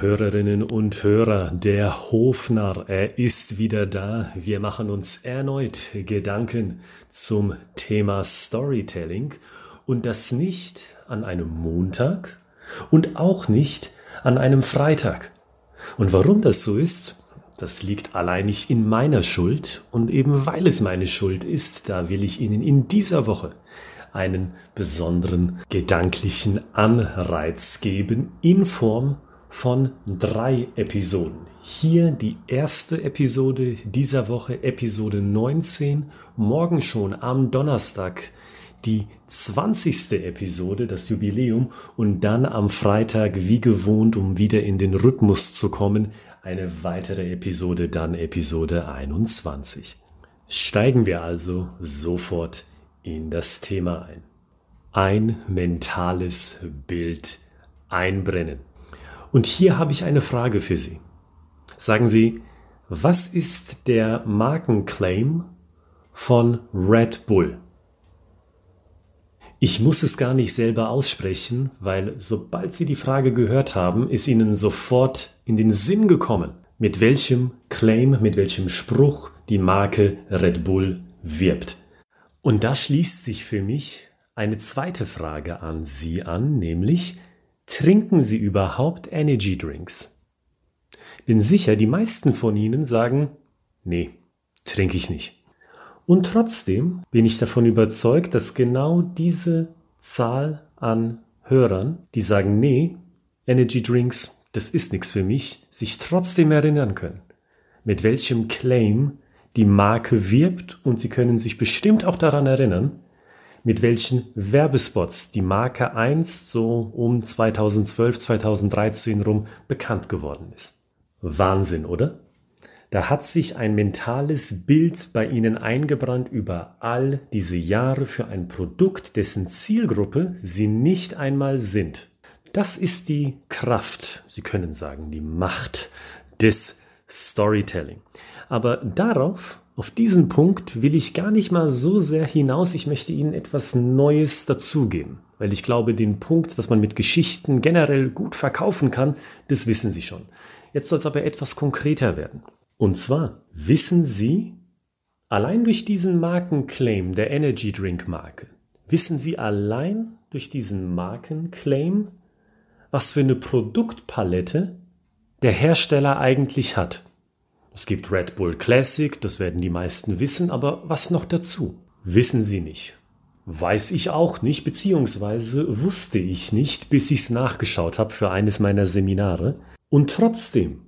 Hörerinnen und Hörer, der Hofnarr, er ist wieder da. Wir machen uns erneut Gedanken zum Thema Storytelling und das nicht an einem Montag und auch nicht an einem Freitag. Und warum das so ist, das liegt allein nicht in meiner Schuld und eben weil es meine Schuld ist, da will ich Ihnen in dieser Woche einen besonderen gedanklichen Anreiz geben in Form von drei Episoden. Hier die erste Episode dieser Woche, Episode 19. Morgen schon am Donnerstag die 20. Episode, das Jubiläum. Und dann am Freitag, wie gewohnt, um wieder in den Rhythmus zu kommen, eine weitere Episode, dann Episode 21. Steigen wir also sofort in das Thema ein. Ein mentales Bild einbrennen. Und hier habe ich eine Frage für Sie. Sagen Sie, was ist der Markenclaim von Red Bull? Ich muss es gar nicht selber aussprechen, weil sobald Sie die Frage gehört haben, ist Ihnen sofort in den Sinn gekommen, mit welchem Claim, mit welchem Spruch die Marke Red Bull wirbt. Und da schließt sich für mich eine zweite Frage an Sie an, nämlich, Trinken Sie überhaupt Energy Drinks? Bin sicher, die meisten von Ihnen sagen, nee, trinke ich nicht. Und trotzdem bin ich davon überzeugt, dass genau diese Zahl an Hörern, die sagen, nee, Energy Drinks, das ist nichts für mich, sich trotzdem erinnern können, mit welchem Claim die Marke wirbt und Sie können sich bestimmt auch daran erinnern, mit welchen Werbespots die Marke 1 so um 2012, 2013 rum bekannt geworden ist. Wahnsinn, oder? Da hat sich ein mentales Bild bei Ihnen eingebrannt über all diese Jahre für ein Produkt, dessen Zielgruppe Sie nicht einmal sind. Das ist die Kraft, Sie können sagen, die Macht des Storytelling. Aber darauf auf diesen Punkt will ich gar nicht mal so sehr hinaus. Ich möchte Ihnen etwas Neues dazugeben, weil ich glaube, den Punkt, dass man mit Geschichten generell gut verkaufen kann, das wissen Sie schon. Jetzt soll es aber etwas konkreter werden. Und zwar wissen Sie, allein durch diesen Markenclaim der Energy Drink Marke, wissen Sie allein durch diesen Markenclaim, was für eine Produktpalette der Hersteller eigentlich hat. Es gibt Red Bull Classic, das werden die meisten wissen, aber was noch dazu? Wissen sie nicht. Weiß ich auch nicht, beziehungsweise wusste ich nicht, bis ich es nachgeschaut habe für eines meiner Seminare. Und trotzdem,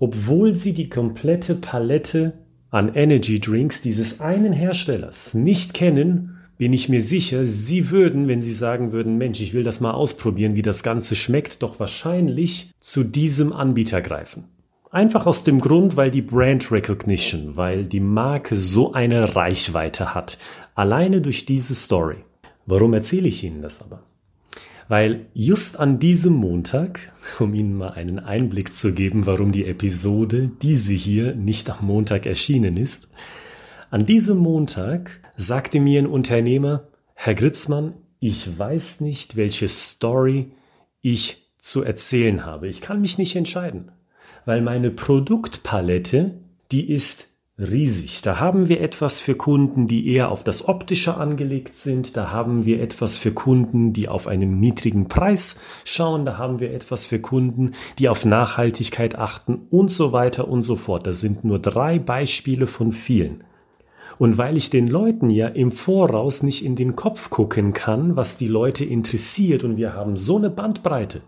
obwohl sie die komplette Palette an Energy Drinks dieses einen Herstellers nicht kennen, bin ich mir sicher, Sie würden, wenn Sie sagen würden, Mensch, ich will das mal ausprobieren, wie das Ganze schmeckt, doch wahrscheinlich zu diesem Anbieter greifen. Einfach aus dem Grund, weil die Brand Recognition, weil die Marke so eine Reichweite hat. Alleine durch diese Story. Warum erzähle ich Ihnen das aber? Weil just an diesem Montag, um Ihnen mal einen Einblick zu geben, warum die Episode, diese hier, nicht am Montag erschienen ist, an diesem Montag sagte mir ein Unternehmer, Herr Gritzmann, ich weiß nicht, welche Story ich zu erzählen habe. Ich kann mich nicht entscheiden weil meine Produktpalette, die ist riesig. Da haben wir etwas für Kunden, die eher auf das Optische angelegt sind. Da haben wir etwas für Kunden, die auf einen niedrigen Preis schauen. Da haben wir etwas für Kunden, die auf Nachhaltigkeit achten und so weiter und so fort. Das sind nur drei Beispiele von vielen. Und weil ich den Leuten ja im Voraus nicht in den Kopf gucken kann, was die Leute interessiert und wir haben so eine Bandbreite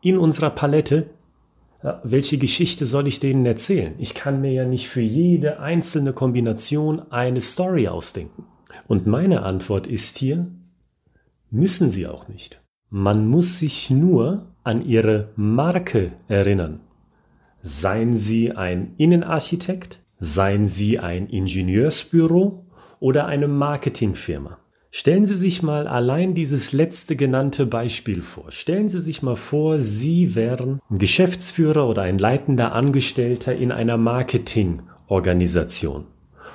in unserer Palette, welche Geschichte soll ich denen erzählen? Ich kann mir ja nicht für jede einzelne Kombination eine Story ausdenken. Und meine Antwort ist hier, müssen Sie auch nicht. Man muss sich nur an Ihre Marke erinnern. Seien Sie ein Innenarchitekt, seien Sie ein Ingenieursbüro oder eine Marketingfirma. Stellen Sie sich mal allein dieses letzte genannte Beispiel vor. Stellen Sie sich mal vor, Sie wären Geschäftsführer oder ein leitender Angestellter in einer Marketingorganisation.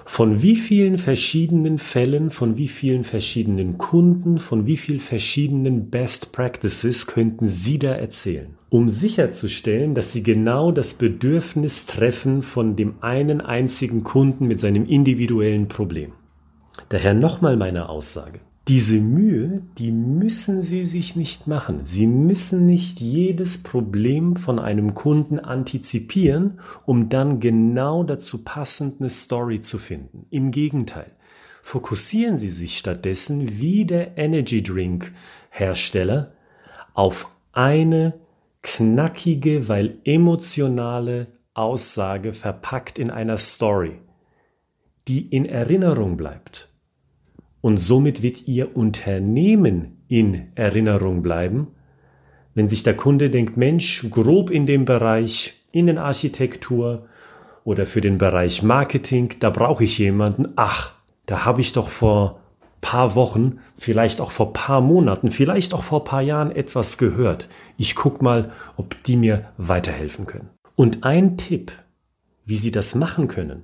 Von wie vielen verschiedenen Fällen, von wie vielen verschiedenen Kunden, von wie vielen verschiedenen Best Practices könnten Sie da erzählen? um sicherzustellen, dass sie genau das Bedürfnis treffen von dem einen einzigen Kunden mit seinem individuellen Problem. Daher nochmal meine Aussage. Diese Mühe, die müssen Sie sich nicht machen. Sie müssen nicht jedes Problem von einem Kunden antizipieren, um dann genau dazu passend eine Story zu finden. Im Gegenteil. Fokussieren Sie sich stattdessen wie der Energy Drink Hersteller auf eine knackige, weil emotionale Aussage verpackt in einer Story, die in Erinnerung bleibt und somit wird Ihr Unternehmen in Erinnerung bleiben, wenn sich der Kunde denkt, Mensch, grob in dem Bereich Innenarchitektur oder für den Bereich Marketing, da brauche ich jemanden, ach, da habe ich doch vor paar Wochen, vielleicht auch vor paar Monaten, vielleicht auch vor paar Jahren etwas gehört. Ich guck mal, ob die mir weiterhelfen können. Und ein Tipp, wie Sie das machen können,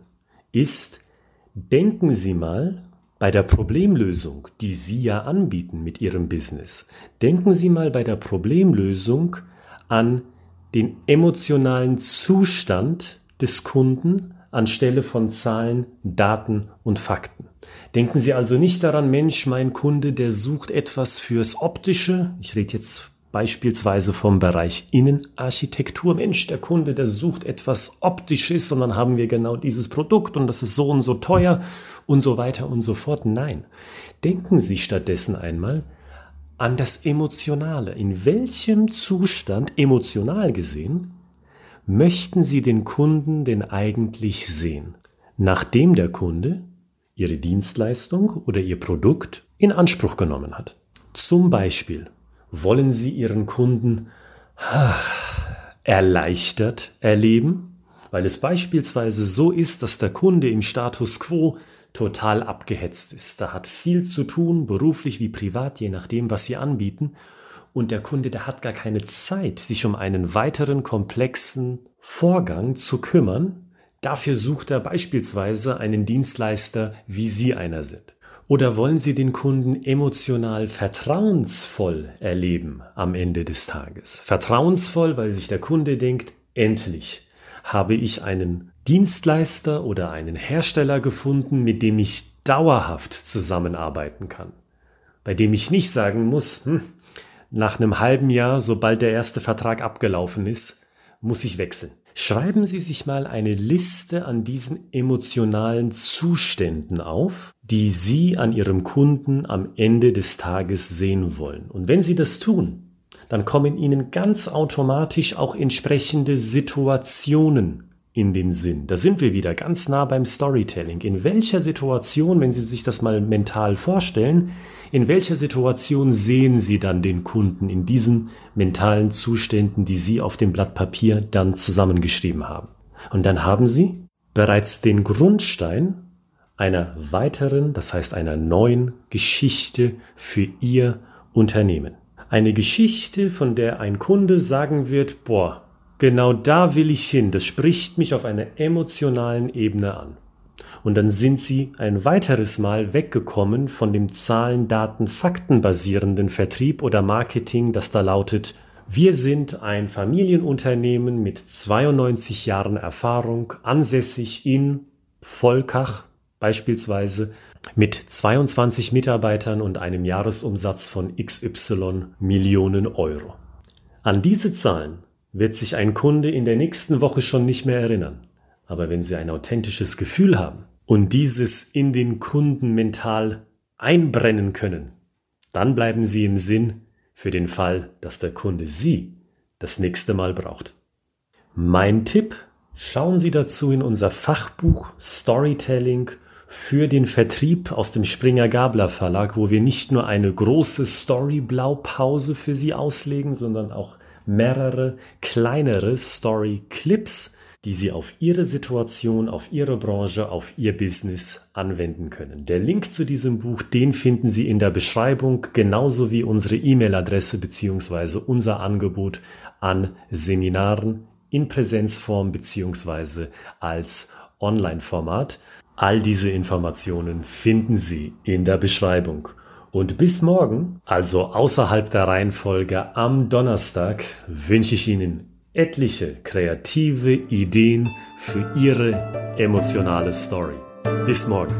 ist, denken Sie mal bei der Problemlösung, die Sie ja anbieten mit Ihrem Business, denken Sie mal bei der Problemlösung an den emotionalen Zustand des Kunden anstelle von Zahlen, Daten und Fakten. Denken Sie also nicht daran, Mensch, mein Kunde, der sucht etwas fürs Optische. Ich rede jetzt beispielsweise vom Bereich Innenarchitektur. Mensch, der Kunde, der sucht etwas Optisches und dann haben wir genau dieses Produkt und das ist so und so teuer und so weiter und so fort. Nein, denken Sie stattdessen einmal an das Emotionale. In welchem Zustand, emotional gesehen, möchten Sie den Kunden denn eigentlich sehen? Nachdem der Kunde Ihre Dienstleistung oder Ihr Produkt in Anspruch genommen hat. Zum Beispiel wollen Sie Ihren Kunden erleichtert erleben, weil es beispielsweise so ist, dass der Kunde im Status quo total abgehetzt ist. Da hat viel zu tun, beruflich wie privat, je nachdem, was Sie anbieten. Und der Kunde, der hat gar keine Zeit, sich um einen weiteren komplexen Vorgang zu kümmern. Dafür sucht er beispielsweise einen Dienstleister, wie Sie einer sind. Oder wollen Sie den Kunden emotional vertrauensvoll erleben am Ende des Tages? Vertrauensvoll, weil sich der Kunde denkt, endlich habe ich einen Dienstleister oder einen Hersteller gefunden, mit dem ich dauerhaft zusammenarbeiten kann. Bei dem ich nicht sagen muss, hm, nach einem halben Jahr, sobald der erste Vertrag abgelaufen ist, muss ich wechseln. Schreiben Sie sich mal eine Liste an diesen emotionalen Zuständen auf, die Sie an Ihrem Kunden am Ende des Tages sehen wollen. Und wenn Sie das tun, dann kommen Ihnen ganz automatisch auch entsprechende Situationen in den Sinn. Da sind wir wieder ganz nah beim Storytelling. In welcher Situation, wenn Sie sich das mal mental vorstellen, in welcher Situation sehen Sie dann den Kunden in diesen mentalen Zuständen, die Sie auf dem Blatt Papier dann zusammengeschrieben haben? Und dann haben Sie bereits den Grundstein einer weiteren, das heißt einer neuen Geschichte für Ihr Unternehmen. Eine Geschichte, von der ein Kunde sagen wird, boah, genau da will ich hin, das spricht mich auf einer emotionalen Ebene an. Und dann sind sie ein weiteres Mal weggekommen von dem Zahlen, Daten, Fakten basierenden Vertrieb oder Marketing, das da lautet, wir sind ein Familienunternehmen mit 92 Jahren Erfahrung, ansässig in Volkach beispielsweise mit 22 Mitarbeitern und einem Jahresumsatz von XY Millionen Euro. An diese Zahlen wird sich ein Kunde in der nächsten Woche schon nicht mehr erinnern. Aber wenn Sie ein authentisches Gefühl haben und dieses in den Kunden mental einbrennen können, dann bleiben Sie im Sinn für den Fall, dass der Kunde Sie das nächste Mal braucht. Mein Tipp, schauen Sie dazu in unser Fachbuch Storytelling für den Vertrieb aus dem Springer Gabler Verlag, wo wir nicht nur eine große Story-Blaupause für Sie auslegen, sondern auch mehrere kleinere Story-Clips, die Sie auf Ihre Situation, auf Ihre Branche, auf Ihr Business anwenden können. Der Link zu diesem Buch, den finden Sie in der Beschreibung, genauso wie unsere E-Mail-Adresse beziehungsweise unser Angebot an Seminaren in Präsenzform beziehungsweise als Online-Format. All diese Informationen finden Sie in der Beschreibung. Und bis morgen, also außerhalb der Reihenfolge am Donnerstag, wünsche ich Ihnen etliche kreative Ideen für Ihre emotionale Story. Bis morgen.